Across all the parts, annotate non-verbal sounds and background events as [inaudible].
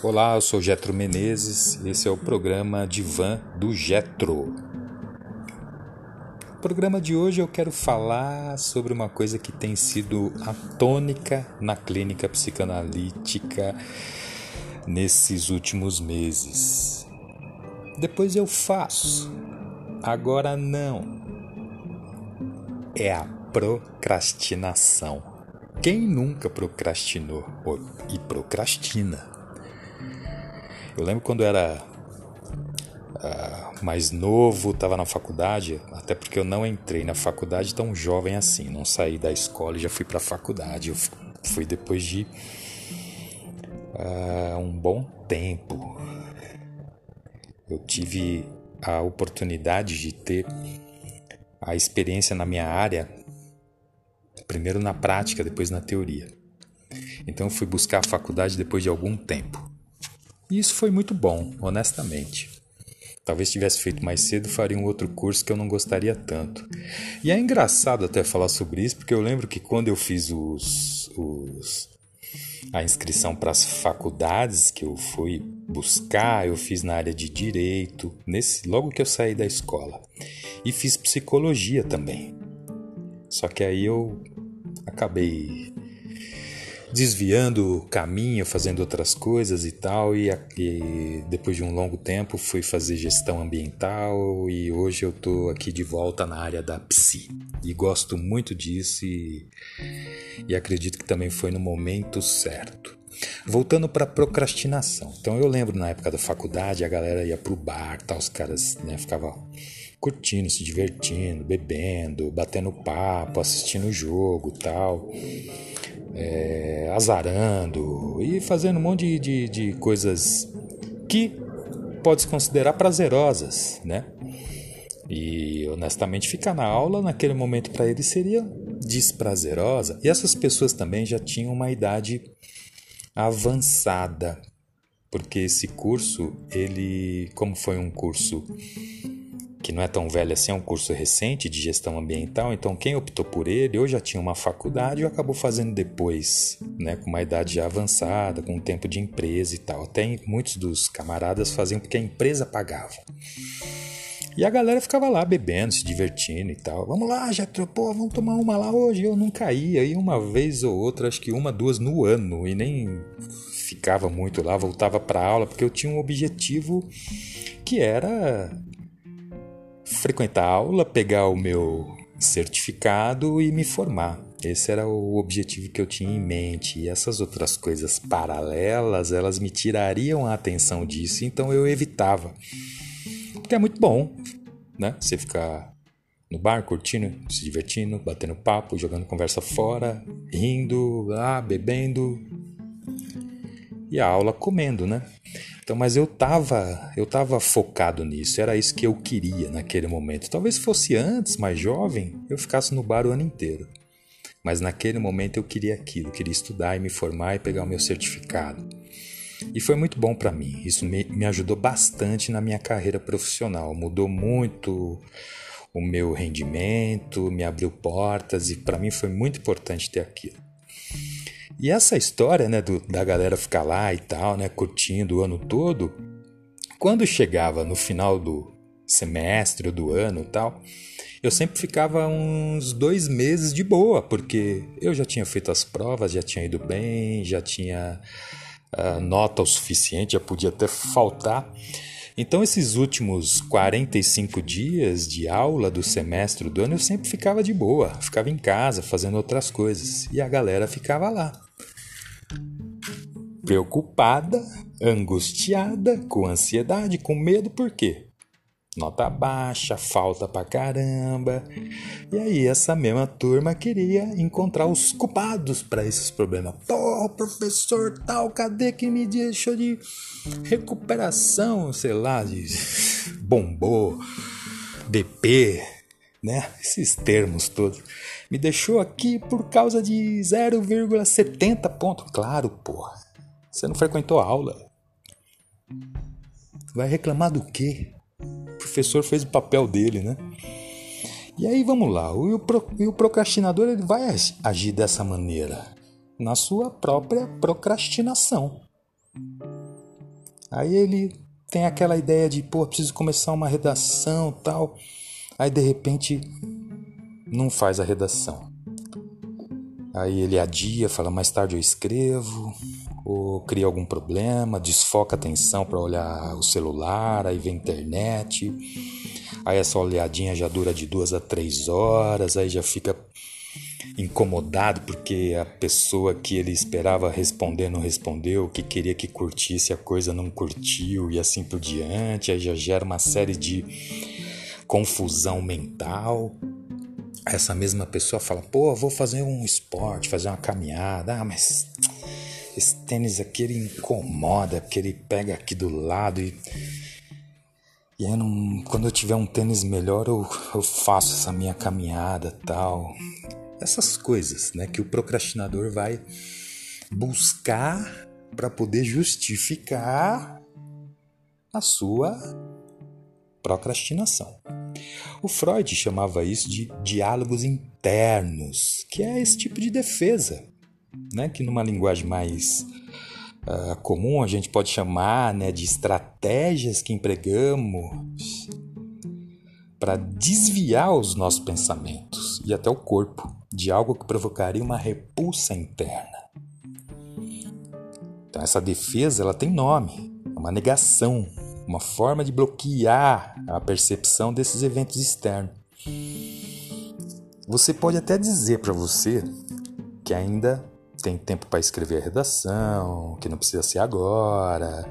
Olá, eu sou Getro Menezes esse é o programa Divan do Getro. No programa de hoje eu quero falar sobre uma coisa que tem sido a tônica na clínica psicanalítica nesses últimos meses. Depois eu faço, agora não. É a procrastinação. Quem nunca procrastinou e procrastina? Eu lembro quando era uh, mais novo, estava na faculdade, até porque eu não entrei na faculdade tão jovem assim, não saí da escola e já fui para a faculdade. Eu fui depois de uh, um bom tempo. Eu tive a oportunidade de ter a experiência na minha área, primeiro na prática, depois na teoria. Então eu fui buscar a faculdade depois de algum tempo. E isso foi muito bom, honestamente. Talvez tivesse feito mais cedo, faria um outro curso que eu não gostaria tanto. E é engraçado até falar sobre isso, porque eu lembro que quando eu fiz os, os a inscrição para as faculdades que eu fui buscar, eu fiz na área de direito, nesse logo que eu saí da escola. E fiz psicologia também. Só que aí eu acabei desviando o caminho, fazendo outras coisas e tal, e, e, depois de um longo tempo fui fazer gestão ambiental e hoje eu tô aqui de volta na área da psi. E gosto muito disso e, e acredito que também foi no momento certo. Voltando para procrastinação. Então eu lembro na época da faculdade a galera ia pro bar, os caras né, ficavam curtindo, se divertindo, bebendo, batendo papo, assistindo o jogo, tal é, azarando e fazendo um monte de, de, de coisas que pode se considerar prazerosas, né? E honestamente ficar na aula naquele momento para ele seria desprazerosa. E essas pessoas também já tinham uma idade avançada, porque esse curso, ele, como foi um curso que não é tão velho assim, é um curso recente de gestão ambiental, então quem optou por ele ou já tinha uma faculdade ou acabou fazendo depois, né, com uma idade já avançada, com um tempo de empresa e tal. Até muitos dos camaradas faziam porque a empresa pagava. E a galera ficava lá bebendo, se divertindo e tal. Vamos lá, já pô, vamos tomar uma lá hoje. Eu não caía, aí uma vez ou outra, acho que uma, duas no ano, e nem ficava muito lá, voltava para aula, porque eu tinha um objetivo que era frequentar a aula, pegar o meu certificado e me formar. Esse era o objetivo que eu tinha em mente. E essas outras coisas paralelas, elas me tirariam a atenção disso, então eu evitava. Porque é muito bom, né? Você ficar no bar curtindo, se divertindo, batendo papo, jogando conversa fora, rindo, ah, bebendo. E a aula comendo, né? Então, mas eu tava, eu tava focado nisso, era isso que eu queria naquele momento. Talvez fosse antes, mais jovem, eu ficasse no bar o ano inteiro. Mas naquele momento eu queria aquilo, queria estudar e me formar e pegar o meu certificado. E foi muito bom para mim. Isso me, me ajudou bastante na minha carreira profissional. Mudou muito o meu rendimento, me abriu portas e para mim foi muito importante ter aquilo. E essa história, né, do, da galera ficar lá e tal, né, curtindo o ano todo, quando chegava no final do semestre ou do ano e tal, eu sempre ficava uns dois meses de boa, porque eu já tinha feito as provas, já tinha ido bem, já tinha uh, nota o suficiente, já podia até faltar. Então, esses últimos 45 dias de aula do semestre do ano, eu sempre ficava de boa, ficava em casa fazendo outras coisas e a galera ficava lá preocupada, angustiada, com ansiedade, com medo, por quê? Nota baixa, falta pra caramba. E aí, essa mesma turma queria encontrar os culpados para esses problemas. Pô, professor tal, cadê que me deixou de recuperação, sei lá, de [laughs] bombô, DP, né? Esses termos todos. Me deixou aqui por causa de 0,70 ponto. Claro, porra. Você não frequentou a aula. Vai reclamar do quê? Professor fez o papel dele, né? E aí vamos lá, o, o procrastinador ele vai agir dessa maneira na sua própria procrastinação. Aí ele tem aquela ideia de, pô, preciso começar uma redação tal. Aí de repente não faz a redação. Aí ele adia, fala mais tarde eu escrevo, ou cria algum problema, desfoca a atenção para olhar o celular, aí vem internet. Aí essa olhadinha já dura de duas a três horas, aí já fica incomodado porque a pessoa que ele esperava responder não respondeu, que queria que curtisse a coisa não curtiu e assim por diante, aí já gera uma série de confusão mental. Essa mesma pessoa fala: pô, vou fazer um esporte, fazer uma caminhada, ah, mas esse tênis aqui ele incomoda, porque ele pega aqui do lado e. E não, quando eu tiver um tênis melhor, eu, eu faço essa minha caminhada tal essas coisas, né, que o procrastinador vai buscar para poder justificar a sua procrastinação. O Freud chamava isso de diálogos internos, que é esse tipo de defesa, né, que numa linguagem mais uh, comum a gente pode chamar né, de estratégias que empregamos para desviar os nossos pensamentos e até o corpo de algo que provocaria uma repulsa interna. Então essa defesa ela tem nome, é uma negação, uma forma de bloquear a percepção desses eventos externos. Você pode até dizer para você que ainda tem tempo para escrever a redação, que não precisa ser agora.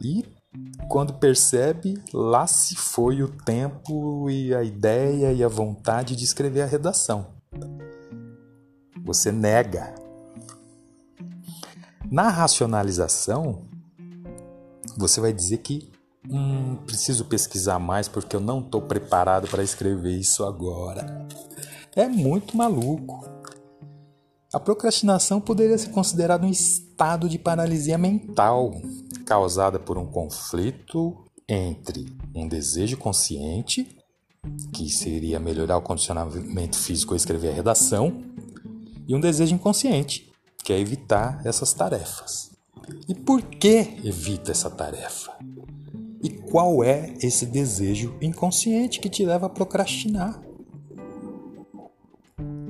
E quando percebe, lá se foi o tempo e a ideia e a vontade de escrever a redação. Você nega. Na racionalização, você vai dizer que hum, preciso pesquisar mais porque eu não estou preparado para escrever isso agora. É muito maluco. A procrastinação poderia ser considerada um estado de paralisia mental causada por um conflito entre um desejo consciente, que seria melhorar o condicionamento físico ou escrever a redação, e um desejo inconsciente, que é evitar essas tarefas. E por que evita essa tarefa? E qual é esse desejo inconsciente que te leva a procrastinar?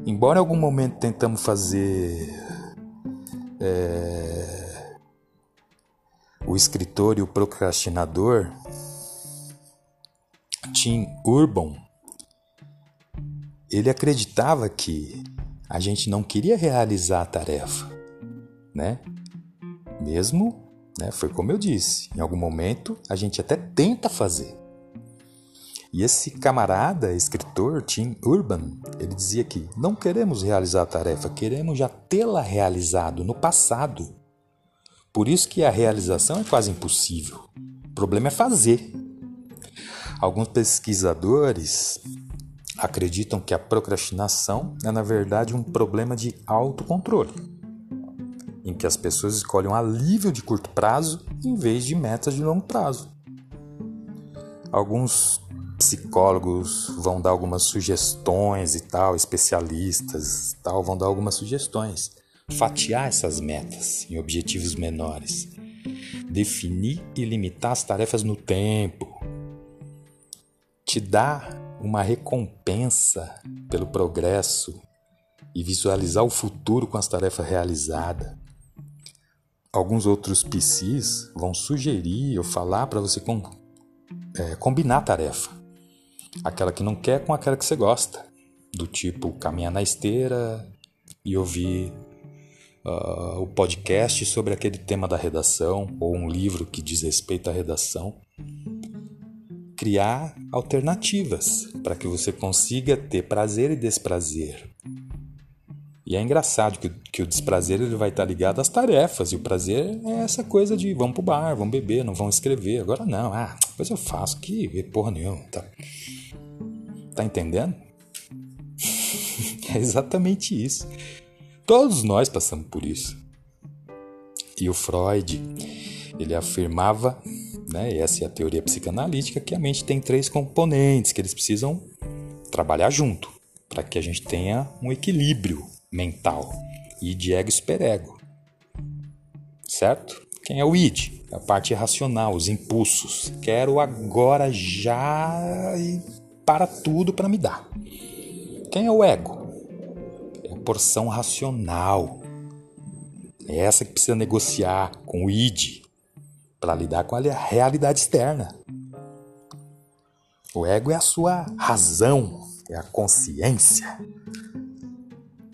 Embora em algum momento tentamos fazer é, o escritor e o procrastinador Tim Urban, ele acreditava que a gente não queria realizar a tarefa, né? Mesmo, né, foi como eu disse, em algum momento a gente até tenta fazer. E esse camarada, escritor, Tim Urban, ele dizia que não queremos realizar a tarefa, queremos já tê-la realizado no passado. Por isso que a realização é quase impossível. O problema é fazer. Alguns pesquisadores acreditam que a procrastinação é, na verdade, um problema de autocontrole, em que as pessoas escolhem um alívio de curto prazo em vez de metas de longo prazo. Alguns psicólogos vão dar algumas sugestões e tal, especialistas tal, vão dar algumas sugestões fatiar essas metas em objetivos menores, definir e limitar as tarefas no tempo, te dar uma recompensa pelo progresso e visualizar o futuro com as tarefas realizadas. Alguns outros PCs vão sugerir ou falar para você com, é, combinar tarefa. Aquela que não quer com aquela que você gosta. Do tipo caminhar na esteira e ouvir uh, o podcast sobre aquele tema da redação ou um livro que diz respeito à redação. Criar alternativas para que você consiga ter prazer e desprazer. E é engraçado que, que o desprazer ele vai estar ligado às tarefas, e o prazer é essa coisa de vamos pro bar, vamos beber, não vão escrever. Agora não, ah, depois eu faço que porra nenhuma. Tá, tá entendendo? [laughs] é exatamente isso. Todos nós passamos por isso. E o Freud, ele afirmava, né, essa é a teoria psicanalítica, que a mente tem três componentes que eles precisam trabalhar junto para que a gente tenha um equilíbrio mental e de ego e superego. Certo? Quem é o id? É a parte racional, os impulsos. Quero agora já e para tudo para me dar. Quem é o ego? É a porção racional. É essa que precisa negociar com o id para lidar com a realidade externa. O ego é a sua razão, é a consciência.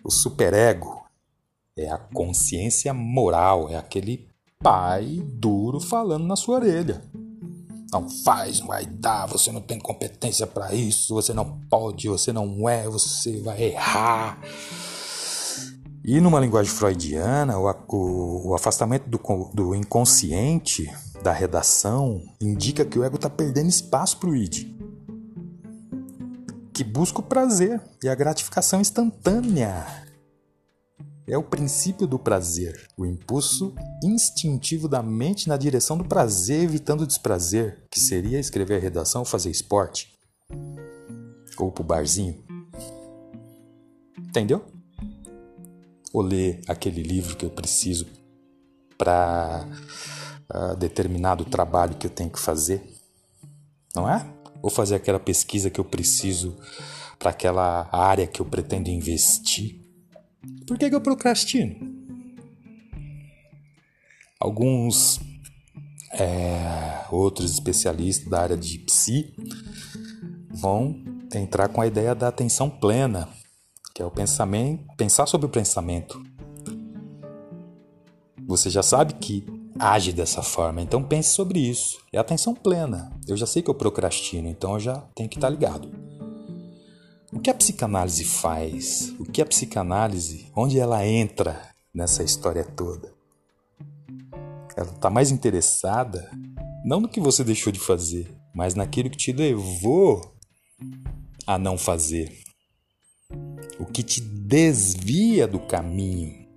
O superego é a consciência moral, é aquele pai duro falando na sua orelha. Não faz, não vai dar, você não tem competência para isso, você não pode, você não é, você vai errar. E numa linguagem freudiana, o, o, o afastamento do, do, inconsciente da redação indica que o ego está perdendo espaço para o id, que busca o prazer e a gratificação instantânea é o princípio do prazer, o impulso instintivo da mente na direção do prazer, evitando o desprazer, que seria escrever a redação ou fazer esporte, ou pro barzinho. Entendeu? Ou ler aquele livro que eu preciso para uh, ah, determinado trabalho que eu tenho que fazer, não é? Ou fazer aquela pesquisa que eu preciso para aquela área que eu pretendo investir por que, que eu procrastino? Alguns é, outros especialistas da área de psi vão entrar com a ideia da atenção plena, que é o pensamento, pensar sobre o pensamento. Você já sabe que age dessa forma, então pense sobre isso. É atenção plena. Eu já sei que eu procrastino, então eu já tenho que estar ligado. Que a psicanálise faz? O que a psicanálise, onde ela entra nessa história toda? Ela está mais interessada não no que você deixou de fazer, mas naquilo que te levou a não fazer. O que te desvia do caminho.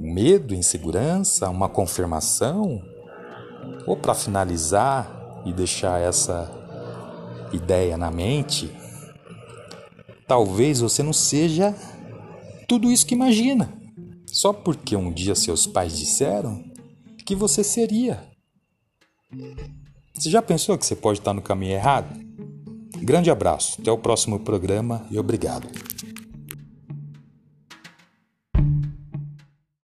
Medo, insegurança, uma confirmação? Ou para finalizar e deixar essa ideia na mente, Talvez você não seja tudo isso que imagina, só porque um dia seus pais disseram que você seria. Você já pensou que você pode estar no caminho errado? Grande abraço, até o próximo programa e obrigado.